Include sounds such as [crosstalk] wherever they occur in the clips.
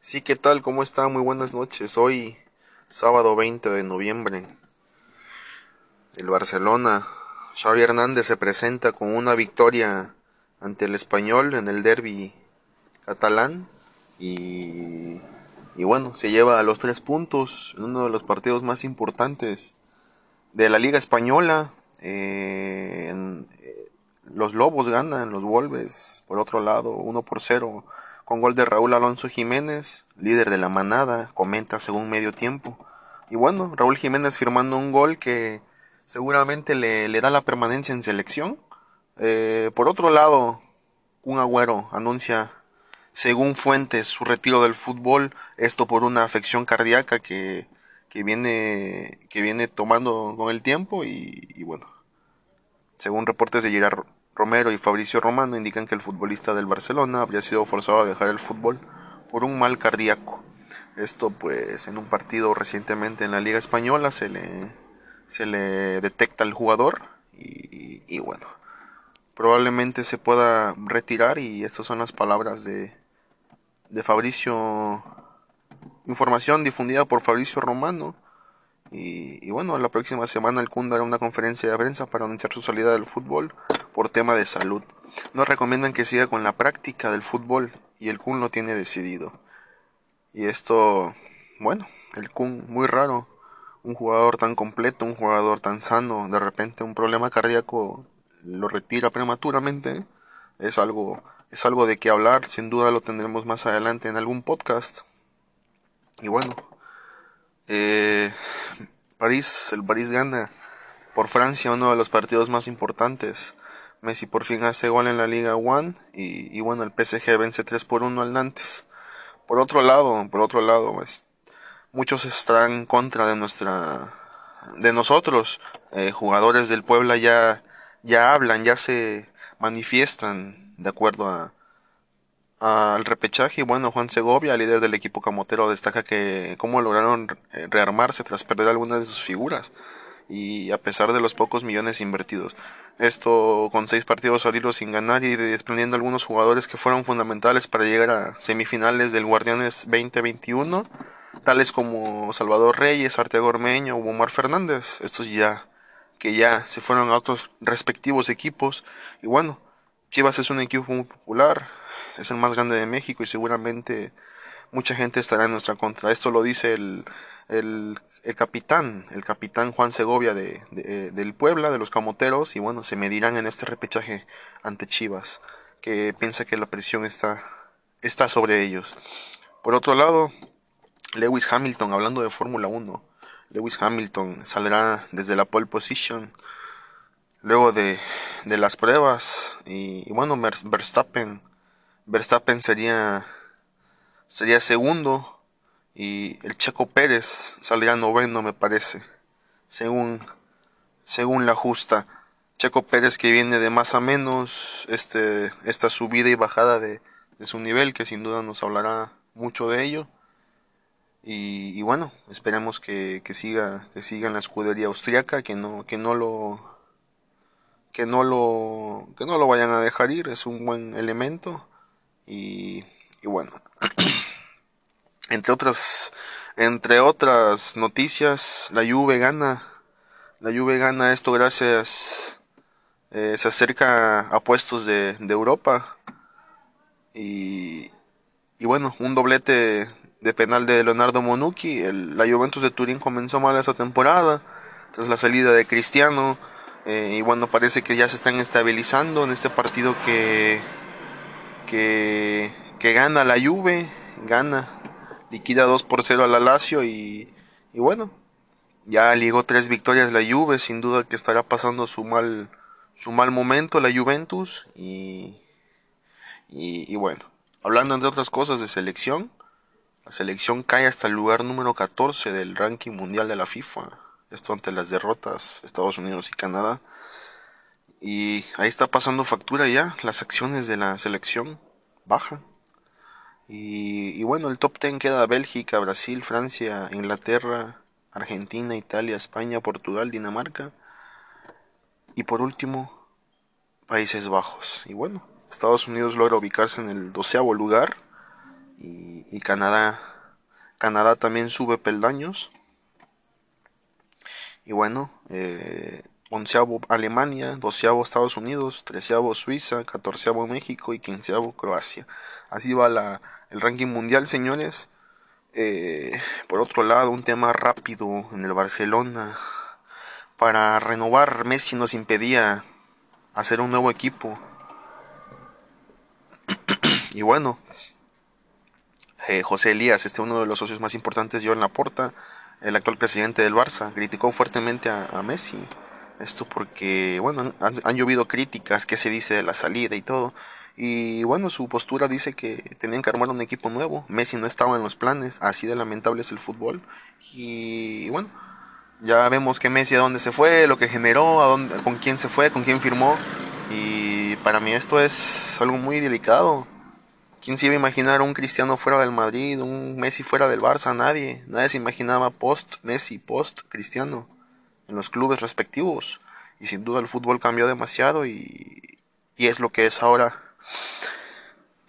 Sí, ¿qué tal? ¿Cómo está? Muy buenas noches. Hoy, sábado 20 de noviembre, el Barcelona, Xavi Hernández se presenta con una victoria ante el español en el derby catalán y, y bueno, se lleva a los tres puntos en uno de los partidos más importantes de la Liga Española. Eh, eh, los Lobos ganan, los Wolves, por otro lado, 1 por 0 con gol de Raúl Alonso Jiménez, líder de la manada, comenta según medio tiempo. Y bueno, Raúl Jiménez firmando un gol que seguramente le, da la permanencia en selección. Eh, por otro lado, un agüero anuncia, según fuentes, su retiro del fútbol, esto por una afección cardíaca que, que, viene, que viene tomando con el tiempo y, y bueno, según reportes de Gerard Romero y Fabricio Romano indican que el futbolista del Barcelona habría sido forzado a dejar el fútbol por un mal cardíaco. Esto pues en un partido recientemente en la Liga Española se le, se le detecta al jugador y, y bueno, probablemente se pueda retirar y estas son las palabras de, de Fabricio, información difundida por Fabricio Romano y, bueno, la próxima semana el Kun dará una conferencia de prensa para anunciar su salida del fútbol por tema de salud. Nos recomiendan que siga con la práctica del fútbol y el Kun lo tiene decidido. Y esto, bueno, el Kun muy raro, un jugador tan completo, un jugador tan sano, de repente un problema cardíaco lo retira prematuramente, es algo es algo de qué hablar, sin duda lo tendremos más adelante en algún podcast. Y bueno, eh, París, el París gana por Francia uno de los partidos más importantes. Messi por fin hace gol en la Liga One y, bueno, el PSG vence 3 por 1 al Nantes. Por otro lado, por otro lado, pues, muchos están en contra de nuestra de nosotros. Eh, jugadores del Puebla ya ya hablan, ya se manifiestan de acuerdo a, al repechaje. Y bueno, Juan Segovia, líder del equipo camotero, destaca que cómo lograron rearmarse tras perder algunas de sus figuras y a pesar de los pocos millones invertidos. Esto con seis partidos salidos sin ganar y desprendiendo algunos jugadores que fueron fundamentales para llegar a semifinales del Guardianes 2021, tales como Salvador Reyes, Arteago Ormeño o Omar Fernández. Estos ya que ya se fueron a otros respectivos equipos. Y bueno, Chivas es un equipo muy popular, es el más grande de México y seguramente mucha gente estará en nuestra contra. Esto lo dice el, el, el capitán, el capitán Juan Segovia de, del Puebla, de los Camoteros, y bueno, se medirán en este repechaje ante Chivas, que piensa que la presión está, está sobre ellos. Por otro lado, Lewis Hamilton, hablando de Fórmula 1, Lewis Hamilton saldrá desde la pole position luego de, de las pruebas y, bueno Verstappen Verstappen sería, sería segundo y el Checo Pérez saldría noveno, me parece, según, según la justa. Checo Pérez que viene de más a menos, este, esta subida y bajada de, de su nivel, que sin duda nos hablará mucho de ello. Y, y bueno, esperemos que, que, siga, que siga en la escudería austriaca, que no, que no lo, que no lo, que no lo vayan a dejar ir, es un buen elemento y, bueno, [clears throat] entre otras, entre otras noticias, la Juve gana, la Juve gana esto gracias, eh, se acerca a puestos de, Europa y, y bueno, un doblete de penal de Leonardo Monucci. La Juventus de Turín comenzó mal esa temporada, tras la salida de Cristiano. Eh, y bueno, parece que ya se están estabilizando en este partido que, que, que gana la Juve, gana, liquida 2 por 0 a la Lazio y, y bueno, ya ligó tres victorias la Juve, sin duda que estará pasando su mal, su mal momento la Juventus y, y, y bueno, hablando entre otras cosas de selección, la selección cae hasta el lugar número 14 del ranking mundial de la FIFA, esto ante las derrotas Estados Unidos y Canadá. Y ahí está pasando factura ya, las acciones de la selección bajan. Y, bueno, el top 10 queda Bélgica, Brasil, Francia, Inglaterra, Argentina, Italia, España, Portugal, Dinamarca. Y por último, Países Bajos. Y bueno, Estados Unidos logra ubicarse en el doceavo lugar. y, Canadá. Canadá también sube peldaños. Y bueno, eh, onceavo Alemania, doceavo Estados Unidos, treceavo Suiza, catorceavo México y quinceavo Croacia. Así va la, el ranking mundial, señores. Eh, por otro lado, un tema rápido en el Barcelona. Para renovar, Messi nos impedía hacer un nuevo equipo. [clears throat] y bueno, eh, José Elías, este uno de los socios más importantes, en la Laporta, el actual presidente del Barça, criticó fuertemente a, Messi. Esto porque, bueno, han, llovido críticas, qué se dice de la salida y todo. Y bueno, su postura dice que tenían que armar un equipo nuevo. Messi no estaba en los planes, así de lamentable es el fútbol. Y, bueno, ya vemos que Messi a dónde se fue, lo que generó, a con quién se fue, con quién firmó. Y para mí esto es algo muy delicado. ¿Quién se iba a imaginar un Cristiano fuera del Madrid, un Messi fuera del Barça? Nadie. Nadie se imaginaba post Messi, post Cristiano en los clubes respectivos. Y sin duda el fútbol cambió demasiado y, y es lo que es ahora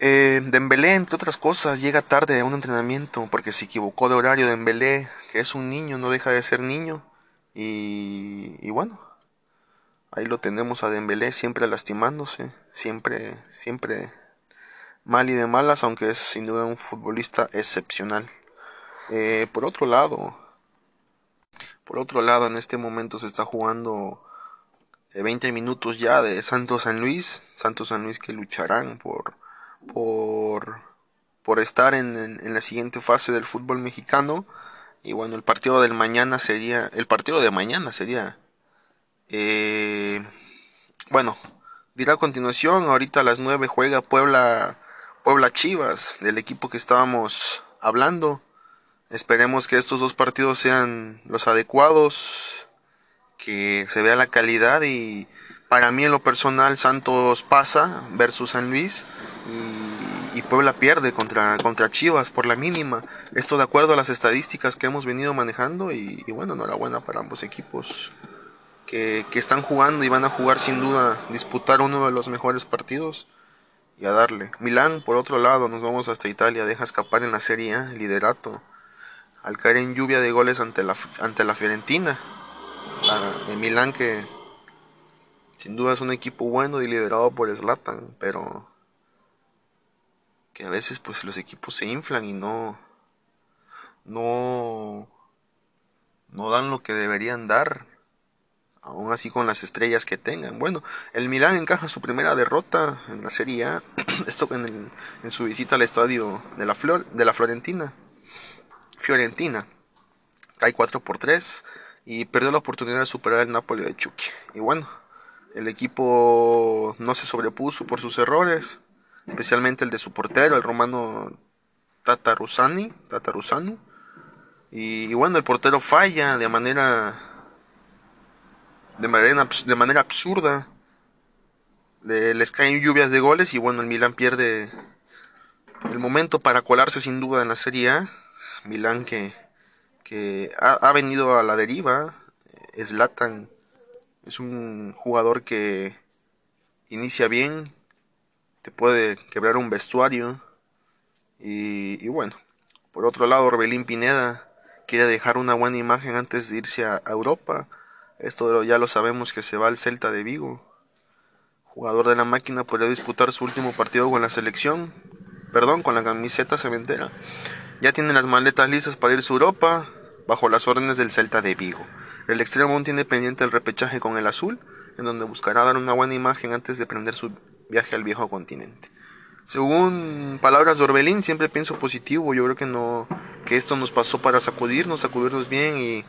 eh, Dembélé, entre otras cosas, llega tarde a un entrenamiento porque se equivocó de horario. Dembélé, que es un niño, no deja de ser niño. Y, y bueno, ahí lo tenemos a Dembélé siempre lastimándose, siempre, siempre mal y de malas, aunque es sin duda un futbolista excepcional. Eh, por otro lado, por otro lado, en este momento se está jugando 20 minutos ya de Santos San Luis, Santos San Luis que lucharán por por por estar en, en, la siguiente fase del fútbol mexicano y bueno el partido del mañana sería el partido de mañana sería eh, bueno dirá a continuación ahorita a las 9 juega Puebla Puebla Chivas del equipo que estábamos hablando esperemos que estos dos partidos sean los adecuados que se vea la calidad y para mí en lo personal Santos pasa versus San Luis y, Puebla pierde contra, contra Chivas por la mínima. Esto de acuerdo a las estadísticas que hemos venido manejando y, bueno, enhorabuena para ambos equipos que, que están jugando y van a jugar sin duda, disputar uno de los mejores partidos y a darle. Milán, por otro lado, nos vamos hasta Italia, deja escapar en la Serie A el liderato. Al caer en lluvia de goles ante la, ante la Fiorentina. De Milán que sin duda es un equipo bueno y liderado por Zlatan, pero que a veces pues los equipos se inflan y no no no dan lo que deberían dar aún así con las estrellas que tengan. Bueno, el Milán encaja su primera derrota en la Serie A, [clears throat] esto en, su visita al estadio de la, Flor, de la Florentina. Fiorentina. Cae 4 por 3 y perdió la oportunidad de superar el Napoli de Chucky. Y bueno, el equipo no se sobrepuso por sus errores, especialmente el de su portero, el romano Tatarusani, Tatarusanu. Y, bueno, el portero falla de manera de manera, de manera absurda. les caen lluvias de goles y bueno, el Milan pierde el momento para colarse sin duda en la Serie A. Milan que que ha, venido a la deriva. Slatan es un jugador que inicia bien, te puede quebrar un vestuario. Y, bueno, por otro lado, Orbelín Pineda quiere dejar una buena imagen antes de irse a, Europa. Esto ya lo sabemos que se va al Celta de Vigo. Jugador de la máquina podría disputar su último partido con la selección, perdón, con la camiseta cementera. Ya tiene las maletas listas para irse a Europa bajo las órdenes del Celta de Vigo. El extremo aún tiene pendiente el repechaje con el azul, en donde buscará dar una buena imagen antes de prender su viaje al viejo continente. Según palabras de Orbelín, siempre pienso positivo. Yo creo que no, que esto nos pasó para sacudirnos, sacudirnos bien y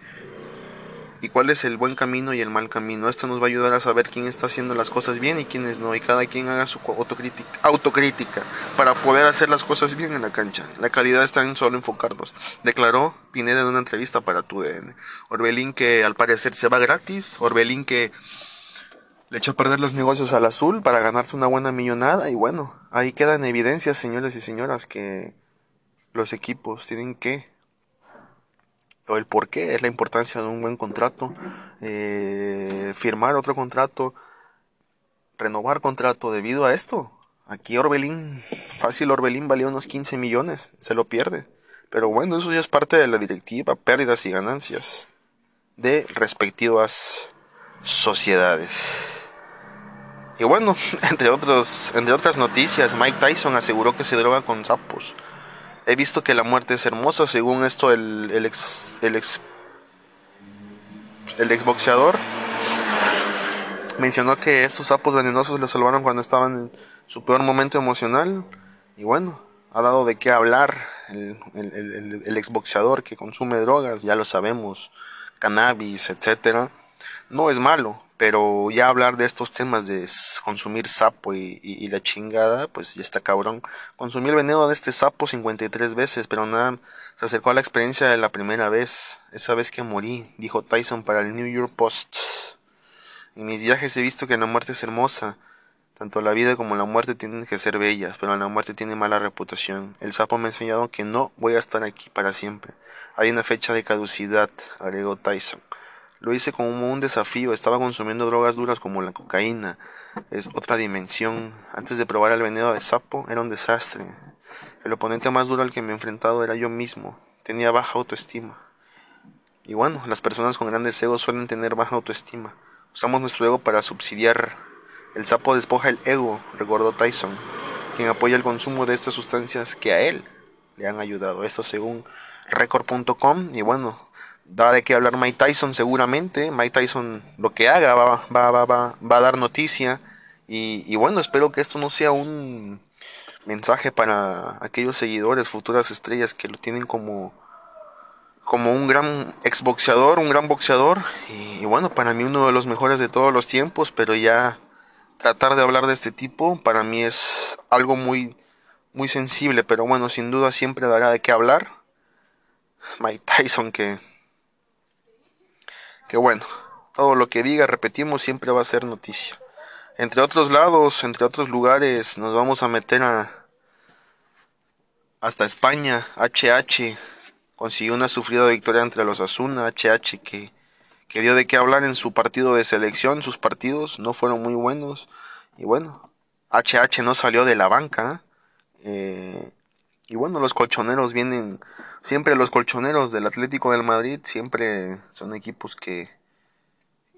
y cuál es el buen camino y el mal camino. Esto nos va a ayudar a saber quién está haciendo las cosas bien y quiénes no, y cada quien haga su autocrítica, para poder hacer las cosas bien en la cancha. La calidad está en solo enfocarnos, declaró Pineda en una entrevista para TUDN. Orbelín que al parecer se va gratis, Orbelín que le echó a perder los negocios al azul para ganarse una buena millonada y bueno, ahí quedan evidencias, señores y señoras, que los equipos tienen que o el por qué es la importancia de un buen contrato, eh, firmar otro contrato, renovar contrato debido a esto, Aquí Orbelín, fácil Orbelín valía unos 15 millones, se lo pierde. Pero bueno, eso ya es parte de la directiva, pérdidas y ganancias de respectivas sociedades. Y bueno, [laughs] entre, otros, entre otras noticias, Mike Tyson aseguró que se droga con sapos. He visto que la muerte es hermosa, según esto el, el ex, el ex, el exboxeador mencionó que estos sapos venenosos lo salvaron cuando estaban en su peor momento emocional. Y bueno, ha dado de qué hablar el, el, el, exboxeador que consume drogas, ya lo sabemos, cannabis, etcétera. No es malo, pero ya hablar de estos temas de consumir sapo y, la chingada, pues ya está cabrón. Consumí el veneno de este sapo 53 veces, pero nada, se acercó a la experiencia de la primera vez, esa vez que morí, dijo Tyson para el New York Post. En mis viajes he visto que la muerte es hermosa. Tanto la vida como la muerte tienen que ser bellas, pero la muerte tiene mala reputación. El sapo me ha enseñado que no voy a estar aquí para siempre. Hay una fecha de caducidad, agregó Tyson. Lo hice como un desafío, estaba consumiendo drogas duras como la cocaína. Es otra dimensión. Antes de probar el veneno de sapo era un desastre. El oponente más duro al que me he enfrentado era yo mismo. Tenía baja autoestima. Y bueno, las personas con grandes egos suelen tener baja autoestima. Usamos nuestro ego para subsidiar. El sapo despoja el ego, recordó Tyson, quien apoya el consumo de estas sustancias que a él le han ayudado. Esto según record.com. Y bueno, da de qué hablar Mike Tyson seguramente. Mike Tyson lo que haga va, va, va, va, va a dar noticia. Y, y bueno, espero que esto no sea un mensaje para aquellos seguidores, futuras estrellas que lo tienen como como un gran exboxeador, un gran boxeador y, bueno, para mí uno de los mejores de todos los tiempos, pero ya tratar de hablar de este tipo para mí es algo muy muy sensible, pero bueno, sin duda siempre dará de qué hablar. Mike Tyson que que bueno, todo lo que diga, repetimos, siempre va a ser noticia. Entre otros lados, entre otros lugares, nos vamos a meter a hasta España, HH consiguió una sufrida victoria entre los Asuna, HH, que, que dio de qué hablar en su partido de selección. Sus partidos no fueron muy buenos. Y bueno, HH no salió de la banca. Eh, y bueno, los colchoneros vienen, siempre los colchoneros del Atlético del Madrid, siempre son equipos que,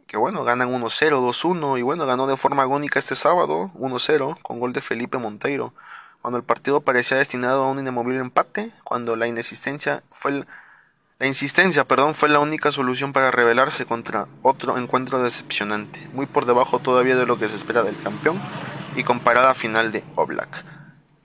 que bueno, ganan 1-0, 2-1 y bueno, ganó de forma agónica este sábado 1-0 con gol de Felipe Monteiro cuando el partido parecía destinado a un inamovible empate, cuando la inexistencia fue la insistencia, perdón, fue la única solución para rebelarse contra otro encuentro decepcionante, muy por debajo todavía de lo que se espera del campeón y comparada final de Oblak.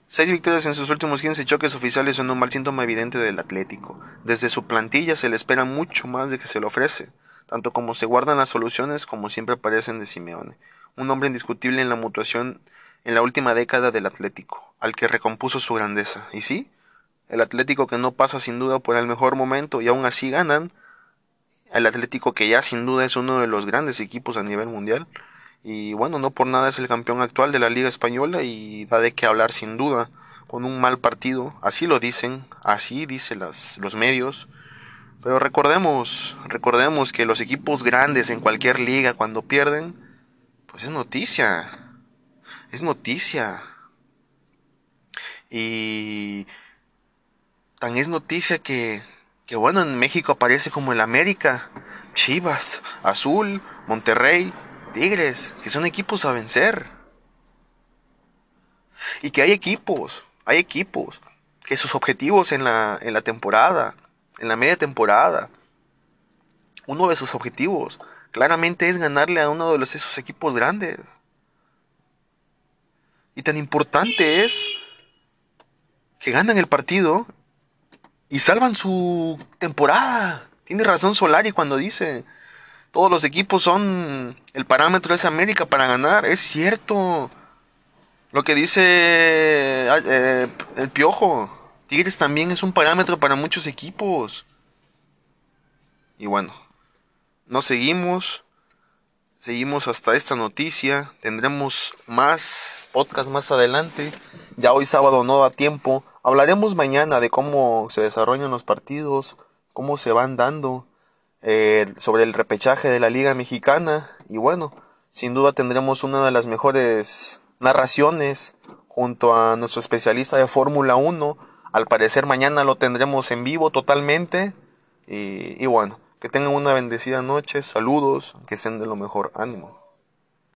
Seis victorias en sus últimos 15 choques oficiales son un mal síntoma evidente del Atlético. Desde su plantilla se le espera mucho más de que se le ofrece, tanto como se guardan las soluciones como siempre aparecen de Simeone, un hombre indiscutible en la mutuación en la última década del Atlético, al que recompuso su grandeza. Y sí, el Atlético que no pasa sin duda por el mejor momento y aún así ganan, el Atlético que ya sin duda es uno de los grandes equipos a nivel mundial, y bueno, no por nada es el campeón actual de la Liga Española y da de qué hablar sin duda, con un mal partido, así lo dicen, así dicen las, los medios, pero recordemos, recordemos que los equipos grandes en cualquier liga cuando pierden, pues es noticia, es noticia. Y tan es noticia que, que bueno, en México aparece como el América, Chivas, Azul, Monterrey, Tigres, que son equipos a vencer. Y que hay equipos, hay equipos, que sus objetivos en la, en la temporada, en la media temporada, uno de sus objetivos claramente es ganarle a uno de los, esos equipos grandes. Y tan importante es que ganan el partido y salvan su temporada. Tiene razón Solari cuando dice, todos los equipos son, el parámetro es América para ganar. Es cierto. Lo que dice eh, el Piojo, Tigres también es un parámetro para muchos equipos. Y bueno, nos seguimos. Seguimos hasta esta noticia. Tendremos más podcast más adelante. Ya hoy sábado no da tiempo. Hablaremos mañana de cómo se desarrollan los partidos, cómo se van dando, eh, sobre el repechaje de la Liga Mexicana. Y bueno, sin duda tendremos una de las mejores narraciones junto a nuestro especialista de Fórmula 1. Al parecer mañana lo tendremos en vivo totalmente. Y, y bueno, que tengan una bendecida noche, saludos, que estén de lo mejor, ánimo.